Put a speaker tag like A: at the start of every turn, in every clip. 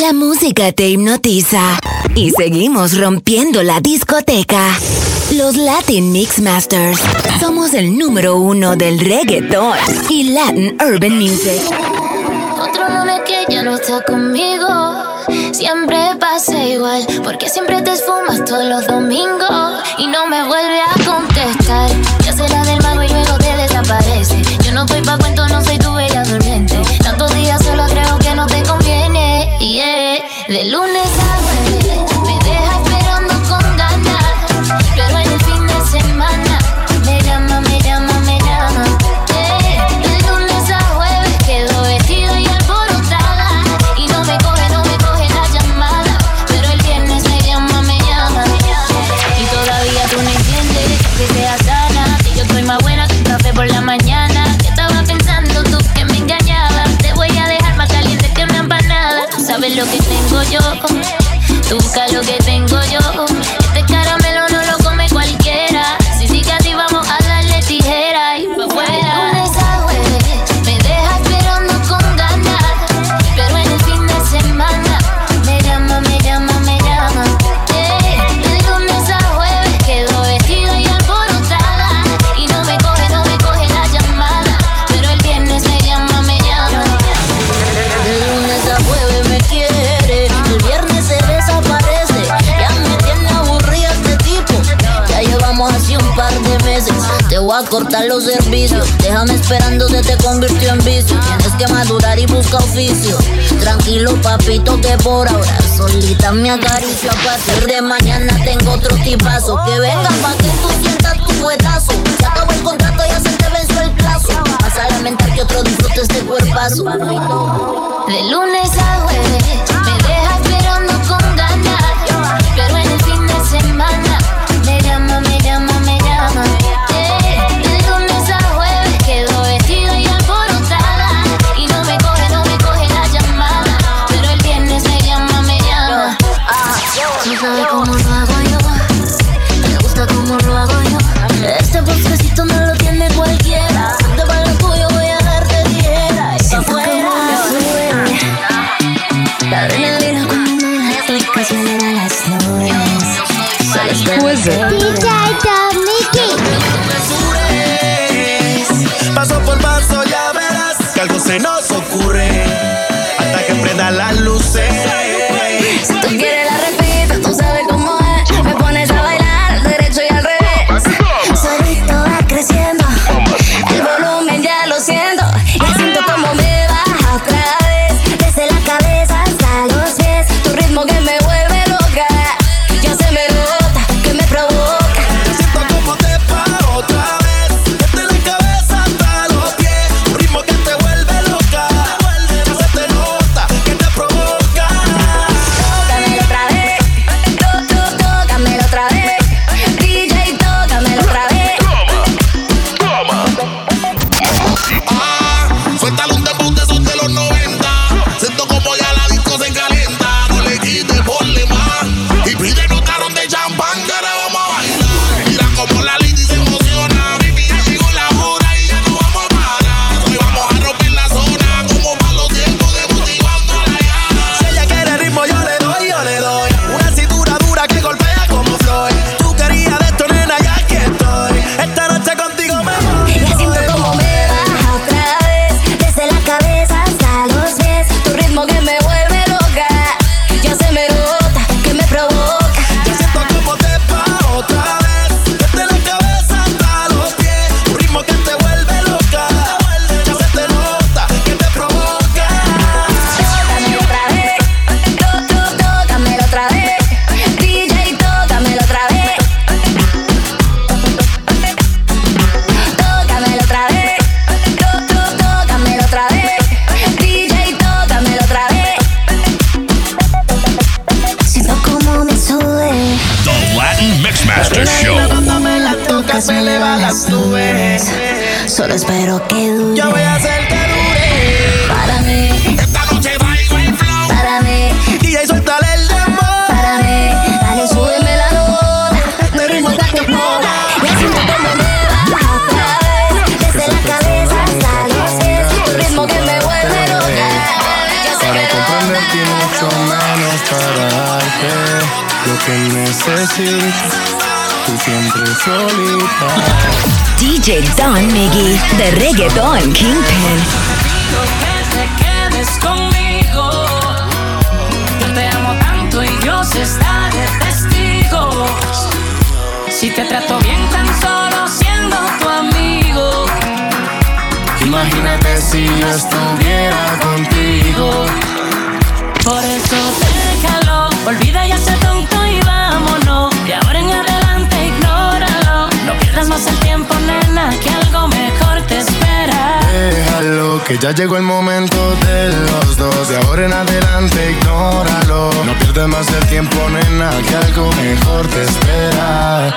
A: La música te hipnotiza y seguimos rompiendo la discoteca. Los Latin Mix Masters somos el número uno del reggaeton y Latin Urban Music.
B: Otro lunes que ya no está conmigo, siempre pasa igual, porque siempre te esfumas todos los domingos y no me vuelve a contestar. Ya será del mago y luego te desaparece. Yo no voy pa' cuento cortar los servicios. Déjame esperando, se te convirtió en vicio. Tienes que madurar y busca oficio. Tranquilo, papito, que por ahora solita me acaricio a partir de mañana tengo otro tipazo. Que venga pa' que tú sientas tu juegazo. Se acabó el contrato, ya se te venció el plazo. Vas a lamentar que otro disfrute este cuerpazo. De lunes a jueves.
C: Okay. que.
B: DJ
A: Don Miggy, de Reggaeton Kingpin.
D: que te quedes conmigo. Yo te amo tanto y Dios está testigo. Si te trato bien tan solo siendo tu amigo.
E: Imagínate si yo estuviera contigo.
D: Por eso déjalo, olvida ya ese tonto Más el tiempo, nena, que algo mejor te espera.
E: Déjalo, que ya llegó el momento de los dos. De ahora en adelante, ignóralo. No pierdas más el tiempo, nena, que algo mejor te espera.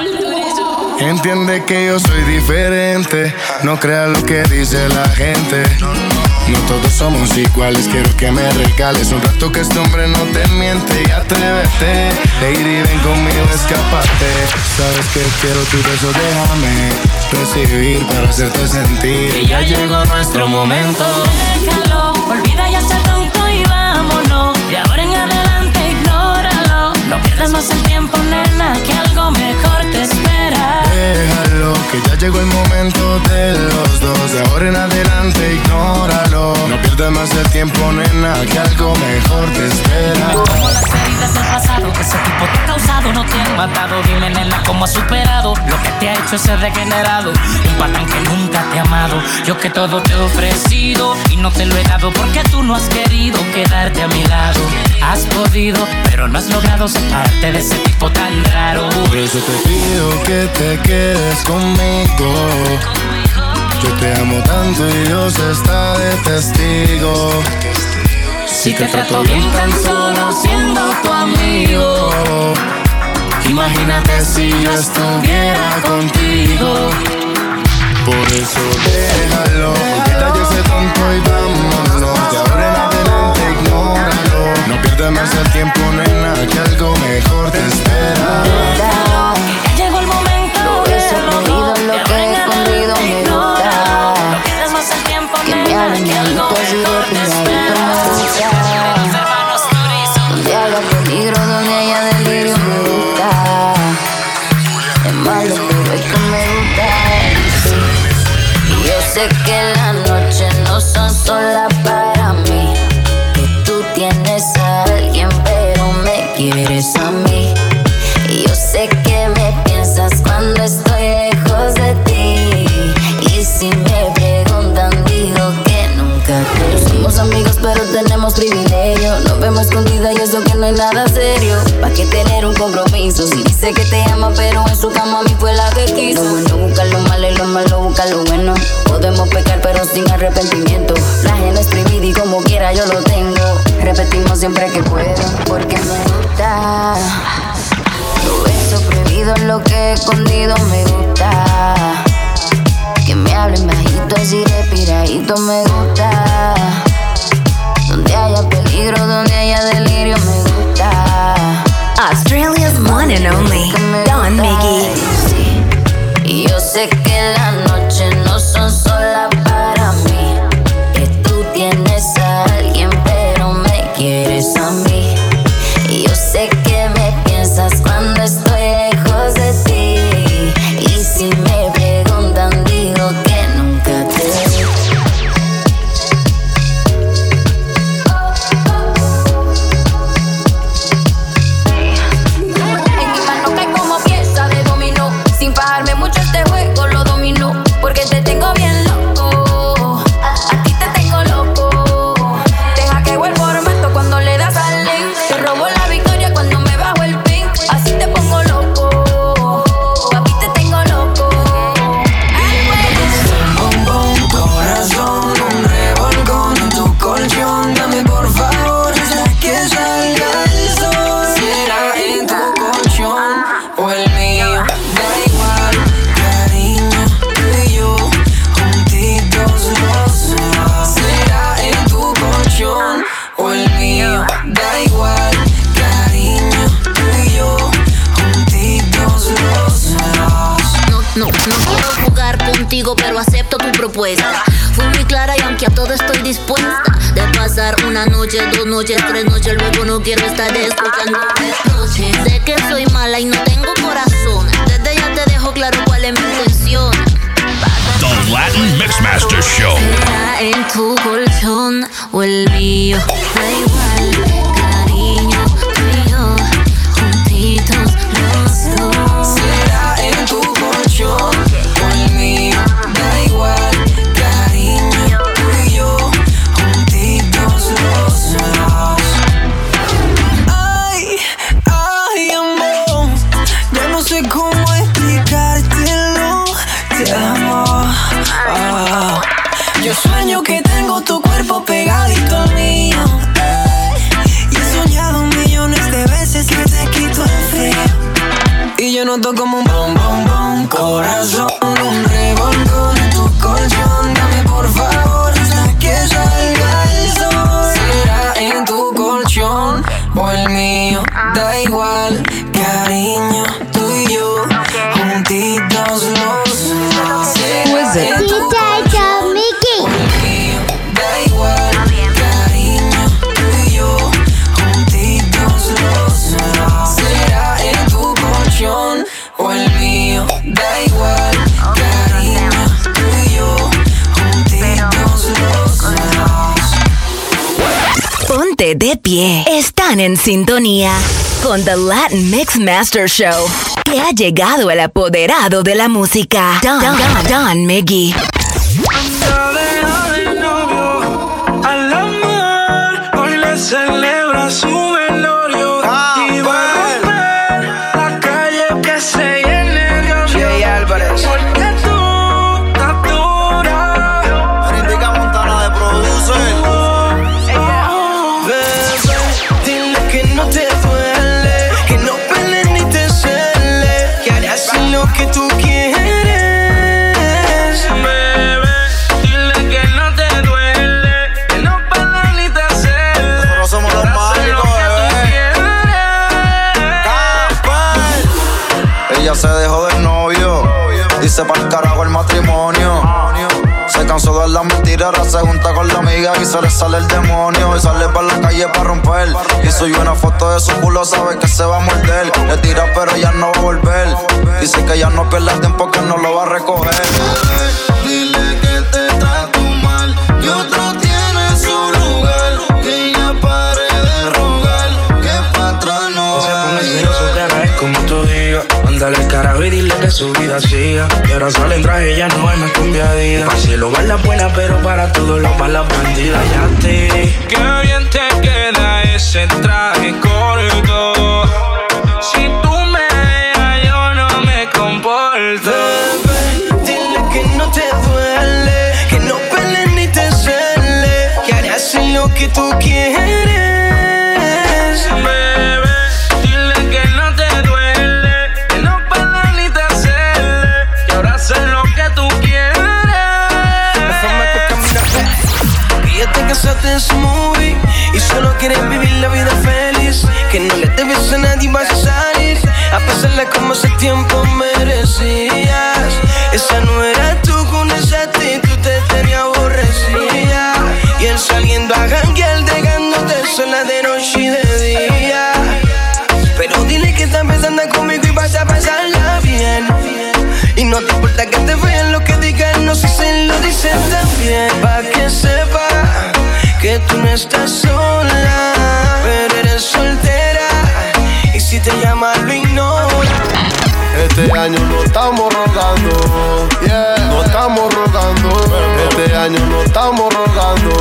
E: Entiende que yo soy diferente. No creas lo que dice la gente. No todos somos iguales. Quiero que me regales un rato que este hombre no te miente. Y atrévete. Lady, ven conmigo, escapate. Sabes que quiero tu beso, déjame recibir para hacerte sentir.
D: Que ya llegó nuestro momento. Déjalo, olvida ya ese tonto y vámonos. No pierdas más el tiempo, nena, que algo mejor te espera.
E: Déjalo, que ya llegó el momento de los dos. De ahora en adelante, ignóralo. No pierdas más el tiempo, nena, que algo mejor te espera.
D: Como las heridas del pasado que ese tipo te ha causado no te han matado. Dime, nena, cómo has ese degenerado. Un patán que nunca te ha amado. Yo que todo te he ofrecido y no te lo he dado porque tú no has querido quedarte a mi lado. Has podido, pero no has logrado separarte de ese tipo tan raro.
E: Por eso te pido que te quedes conmigo. Yo te amo tanto y Dios está de testigo.
D: Si te trato bien tan solo siendo tu amigo.
E: Imagínate si yo estuviera contigo. Por eso déjalo, ya ese tonto y vámonos. De ahora en adelante ignóralo. No pierdas más el tiempo, nena, que algo mejor te espera.
F: Nada serio. ¿Pa' qué tener un compromiso? Si dice que te ama, pero en su cama a mí fue la que quiso. Lo bueno busca lo malo y lo malo busca lo bueno. Podemos pecar, pero sin arrepentimiento. La gente es prohibida y como quiera yo lo tengo. Repetimos siempre que puedo, porque me gusta. Lo beso prohibido, lo que he escondido me gusta. Que me hablen bajito, así respiradito me gusta. Donde haya peligro, donde haya delirio me gusta.
A: Australia's one and only, Don Miggy.
F: sí. Yo sé que las noches
G: una noche, dos noches, tres noches, luego no quiero estar escuchando noches. Sé que soy mala y no tengo corazón. Desde ya te dejo claro cuál es mi intención.
H: The Latin Mixmaster Show.
G: En tu colchón o el mío,
I: o el mío. Da igual, cariño, tú y yo. Juntitos los dos. Será cariño, tú y yo, juntitos los dos. Será en tu colchón o el mío, da igual, cariño, tú y yo, juntitos los dos.
A: Ponte de pie. En sintonía con The Latin Mix Master Show. Que ha llegado el apoderado de la música. Don, Don, Don Miggy.
J: Y se
K: le sale el demonio. Y sale para la calle para romper. Y subió una foto de su culo, sabe que se va a morder. Le tira, pero ella no va a volver. Dice que ya no pierde el tiempo, que no lo va a recoger. Dile que te trato mal, que otro tiene su lugar. Que ella pare de rogar, que pa' atrás no
J: No se ponga
K: va
J: celoso, que ahora es como tú digas. Carajo y que su vida siga. Y ahora sale en traje, ya no hay más conviadida. Si lo va la buena, pero para todos los malas bandidas. Ya te. Qué bien te queda ese traje corto. Si tú me dejas, yo no me comporto.
I: Bebé, dile que no te duele, que no pelees ni te cele, que harás lo que tú quieres.
J: Quieres
I: vivir la vida feliz. Que no le debes a nadie vas a salir a pasarla como ese tiempo merecías. Esa no era tú con esa actitud te tenía aborrecida. Y él saliendo a janguear, dejándote sola de noche y de día. Pero dile que estás pensando conmigo y vas a pasarla bien. Y no te importa que te vean lo que digan, no sé si lo dicen también. Pa' que sepa que tú no estás
L: Este año no estamos rogando, yeah. no estamos rogando. Este año no estamos rogando,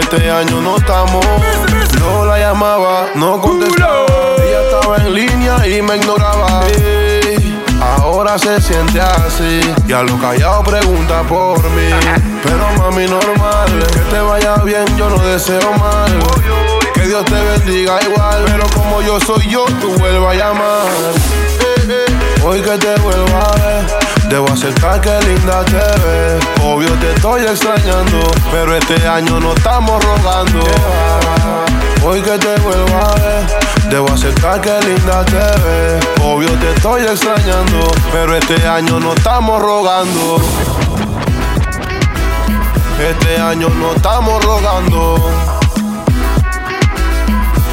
L: este año no estamos. Yo la llamaba, no contestaba. Ella estaba en línea y me ignoraba. Ahora se siente así y a lo callado pregunta por mí. Pero mami, normal, que te vaya bien, yo no deseo mal. Que Dios te bendiga igual, pero como yo soy yo, tú vuelvas a llamar. Hoy que te vuelvo a ver, debo aceptar que linda te ves. Obvio te estoy extrañando, pero este año no estamos rogando. Hoy que te vuelvo a ver, debo aceptar que linda te ves. Obvio te estoy extrañando, pero este año no estamos rogando. Este año no estamos rogando.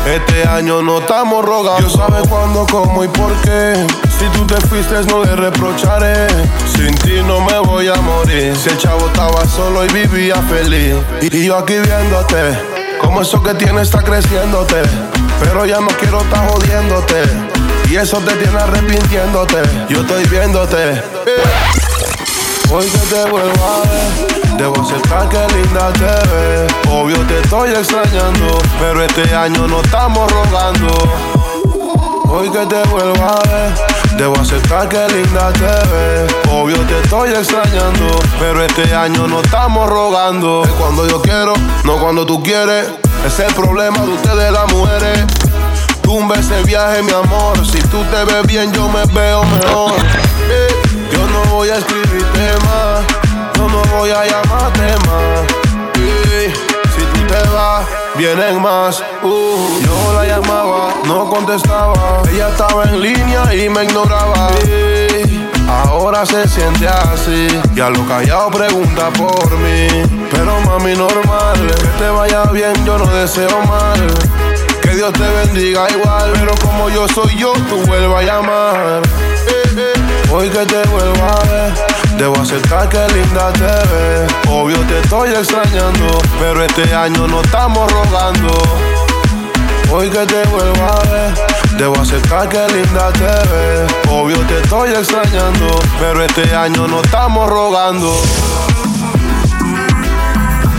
L: Este año no estamos rogando. Yo sabe cuándo, cómo y por qué. Si tú te fuiste, no le reprocharé. Sin ti no me voy a morir. Si el chavo estaba solo y vivía feliz. Y yo aquí viéndote. Como eso que tienes está creciéndote. Pero ya no quiero estar jodiéndote. Y eso te tiene arrepintiéndote. Yo estoy viéndote. Hoy que te vuelvo a ver, debo aceptar que linda te ves. Obvio te estoy extrañando, pero este año no estamos rogando. Hoy que te vuelvo a ver, debo aceptar que linda te ves. Obvio te estoy extrañando, pero este año no estamos rogando. Es cuando yo quiero, no cuando tú quieres. Es el problema de ustedes las mujeres. Tumba ese viaje, mi amor. Si tú te ves bien, yo me veo mejor. Eh, yo no voy a escribirte más. Yo no voy a llamarte más. Eh, si tú te vas, vienen más. Uh, yo la llamaba, no contestaba. Ella estaba en línea y me ignoraba. Ahora se siente así. Y a lo callado pregunta por mí. Pero mami, normal. Que te vaya bien, yo no deseo mal. Que Dios te bendiga igual, pero como yo soy yo, tú vuelvas a llamar. Hoy que te vuelvo a ver, debo aceptar que linda te ves. Obvio te estoy extrañando, pero este año no estamos rogando. Hoy que te vuelvo a ver, debo aceptar que linda te ves. Obvio te estoy extrañando, pero este año no estamos rogando.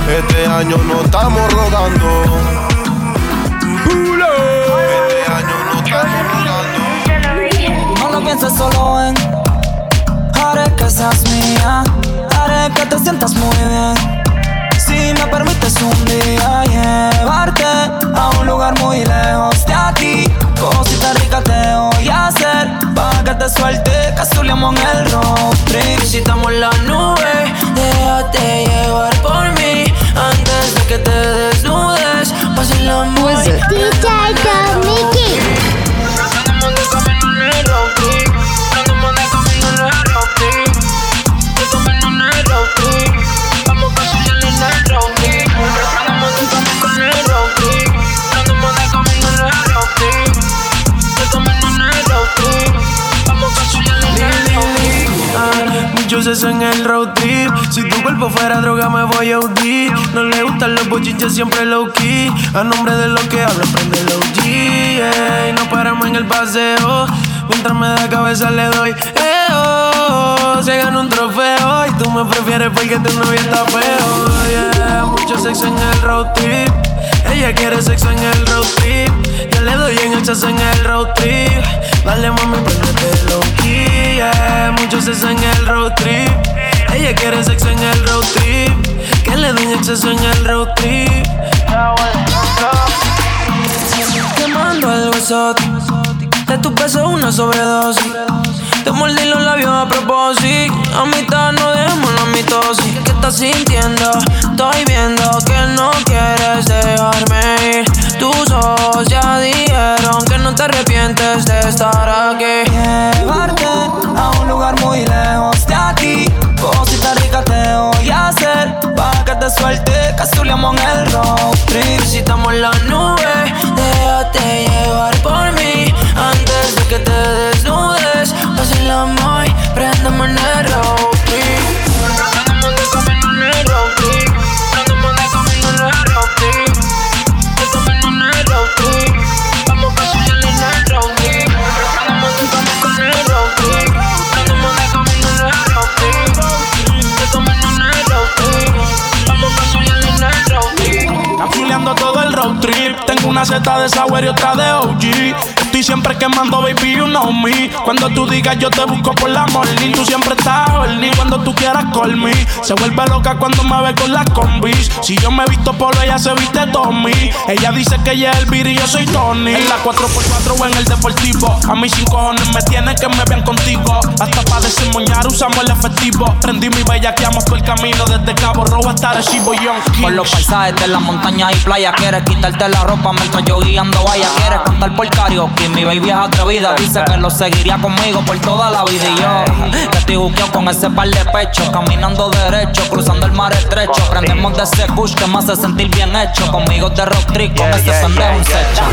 L: Este año no estamos rogando.
M: No lo pienses solo en Haré que seas mía. Haré que te sientas muy bien. Si me permites un día llevarte A un lugar muy lejos de aquí. Cosita rica te voy a hacer Para que te suelte Cazuleamos en el road trip
J: Visitamos la nube Déjate llevar
N: Muchos en el road trip. Si tu cuerpo fuera droga, me voy a hundir. No le gustan los bochinches, siempre low key. A nombre de lo que hablan, prende el OG. ey. No paramos en el paseo. Mientras me da cabeza, le doy. Eh, oh, se gana un trofeo. Y tú me prefieres porque tu novia está feo. Yeah, mucho sexo en el road trip. Ella quiere sexo en el road trip. Yo le doy en el en el road trip. Dale, mami, prendete low key. Yeah, mucho sexo en el road trip. Ella quiere sexo en el road trip. Que le doy exceso en el road trip.
M: Te mando el besote De tu peso una sobredosis Te mordí los labios a propósito A mitad no dejemos la mitosis ¿Qué estás sintiendo? Estoy viendo que no quieres dejarme ir Tus ojos ya dijeron que no te arrepientes de estar aquí Llevarte un lugar muy lejos de aquí. Cosita rica te voy a hacer Pa' que te suelte Cazuleamos en el road trip
J: Visitamos la nube
N: Seta de sour y otra de OG. Siempre quemando, baby, you know me. Cuando tú digas, yo te busco por la morning. Tú siempre estás horny cuando tú quieras call me. Se vuelve loca cuando me ve con las combis. Si yo me visto polo, ella se viste Tommy. Ella dice que ella es el beat y yo soy Tony. En la 4x4 o en el deportivo. A mí sin cojones me tienen que me vean contigo. Hasta para desemboñar usamos el efectivo. Prendí mi bellaqueamos todo el camino. Desde Cabo Rojo hasta Arecibo, Young King.
M: Por los paisajes de las montañas y playas Quieres quitarte la ropa mientras yo guiando vaya Quieres cantar por karaoke mi baby es atrevida, dice que lo seguiría conmigo por toda la vida. Y yo, que estoy juqueo con ese par de pechos, caminando derecho, cruzando el mar estrecho. Prendemos de ese kush que me hace sentir bien hecho. Conmigo de rock trick, con ese yeah, un secha.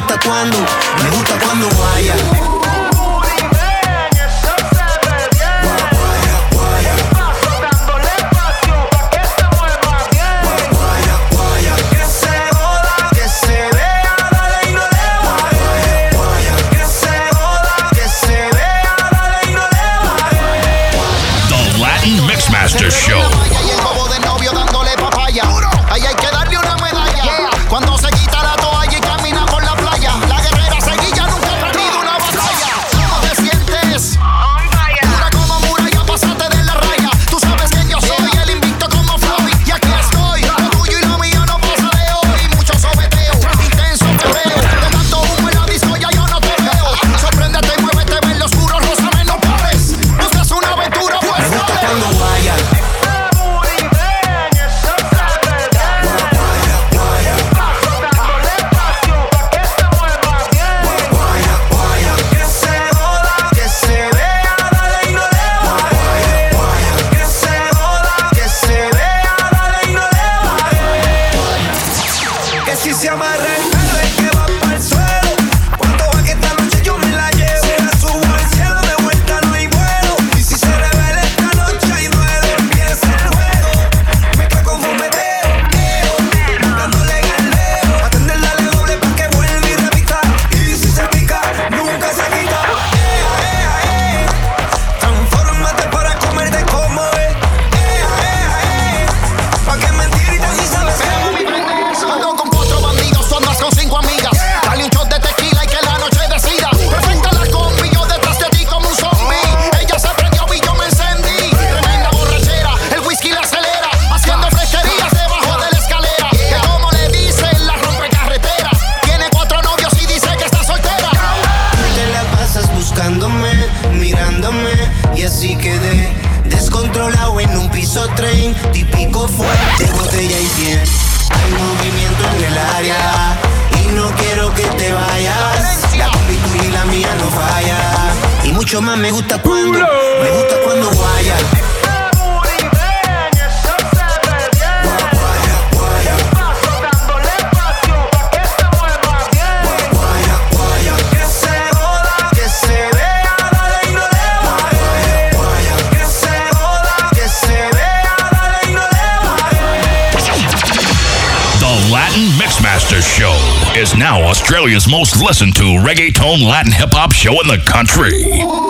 O: Me gusta cuando, me gusta cuando vaya. En un piso tren, típico fuerte, botella y bien. Hay movimiento en el área y no quiero que te vayas. La papi y la mía no falla. Y mucho más me gusta cuando, me gusta cuando
P: guayas. is now Australia's most listened to reggaeton Latin hip hop show in the country.